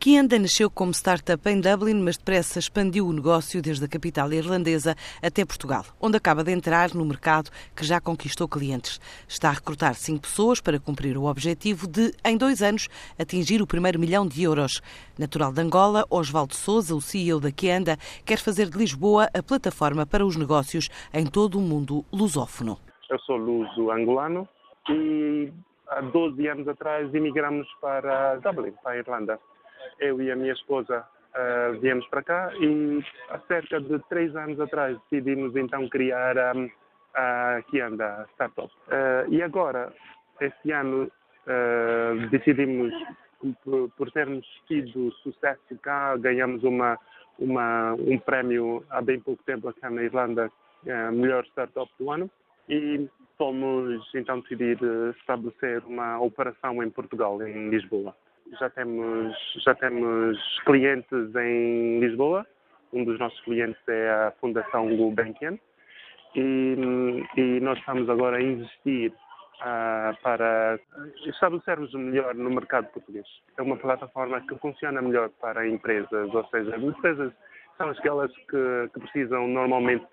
Kianda nasceu como startup em Dublin, mas depressa expandiu o negócio desde a capital irlandesa até Portugal, onde acaba de entrar no mercado que já conquistou clientes. Está a recrutar cinco pessoas para cumprir o objetivo de, em dois anos, atingir o primeiro milhão de euros. Natural de Angola, Osvaldo Souza, o CEO da Kianda, quer fazer de Lisboa a plataforma para os negócios em todo o mundo lusófono. Eu sou luso angolano e há 12 anos atrás emigramos para Dublin, para a Irlanda eu e a minha esposa uh, viemos para cá e há cerca de três anos atrás decidimos então criar um, a Kianda Startup. Uh, e agora, este ano, uh, decidimos, por, por, termos tido sucesso cá, ganhamos uma, uma, um prémio há bem pouco tempo aqui na Irlanda, uh, melhor startup do ano, e fomos então decidir estabelecer uma operação em Portugal, em Lisboa já temos, já temos clientes em Lisboa. Um dos nossos clientes é a Fundação Gulbenkian. E, e nós estamos agora a investir uh, para estabelecermos melhor no mercado português. É uma plataforma que funciona melhor para empresas, ou seja, as empresas são aquelas que, que precisam normalmente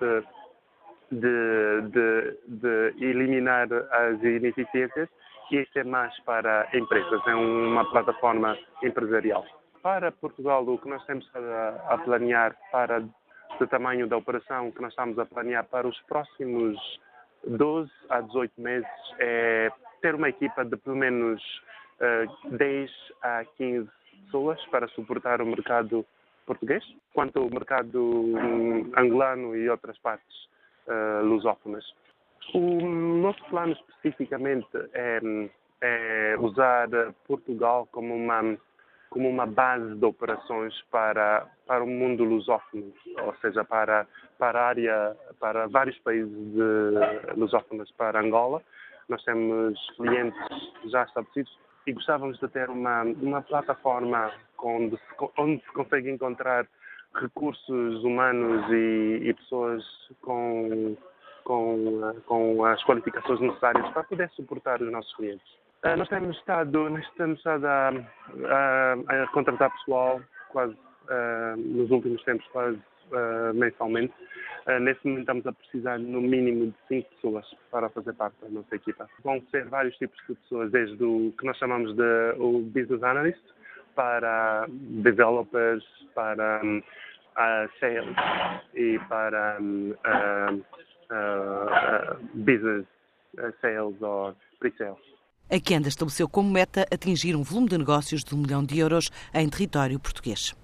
de, de, de eliminar as ineficiências que este é mais para empresas, é uma plataforma empresarial. Para Portugal, o que nós temos a, planear para o tamanho da operação que nós estamos a planear para os próximos 12 a 18 meses é ter uma equipa de pelo menos uh, eh, 10 a 15 pessoas para suportar o mercado português, quanto ao mercado um, angolano e outras partes uh, lusófonas. O nosso plano especificamente é, é usar Portugal como uma como uma base de operações para, para o mundo lusófono, ou seja, para, para a área, para vários países lusófonos, para Angola. Nós temos clientes já estabelecidos e gostávamos de ter uma, uma plataforma onde se, onde se consegue encontrar recursos humanos e, e pessoas com com, eh, com as qualificações necessárias para poder suportar os nossos clientes. Uh, nós temos estado, nós temos estado a, a, a contratar pessoal quase uh, nos últimos tempos, quase uh, mensalmente. nesse momento estamos a precisar no mínimo de cinco pessoas para fazer parte da nossa equipa. Vão ser vários tipos de pessoas, desde o que nós chamamos de o business analyst, para developers, para um, sales e para um, uh, business uh, sales or pre-sales. A Kenda estabeleceu como meta atingir um volume de negócios de um milhão de euros em território português.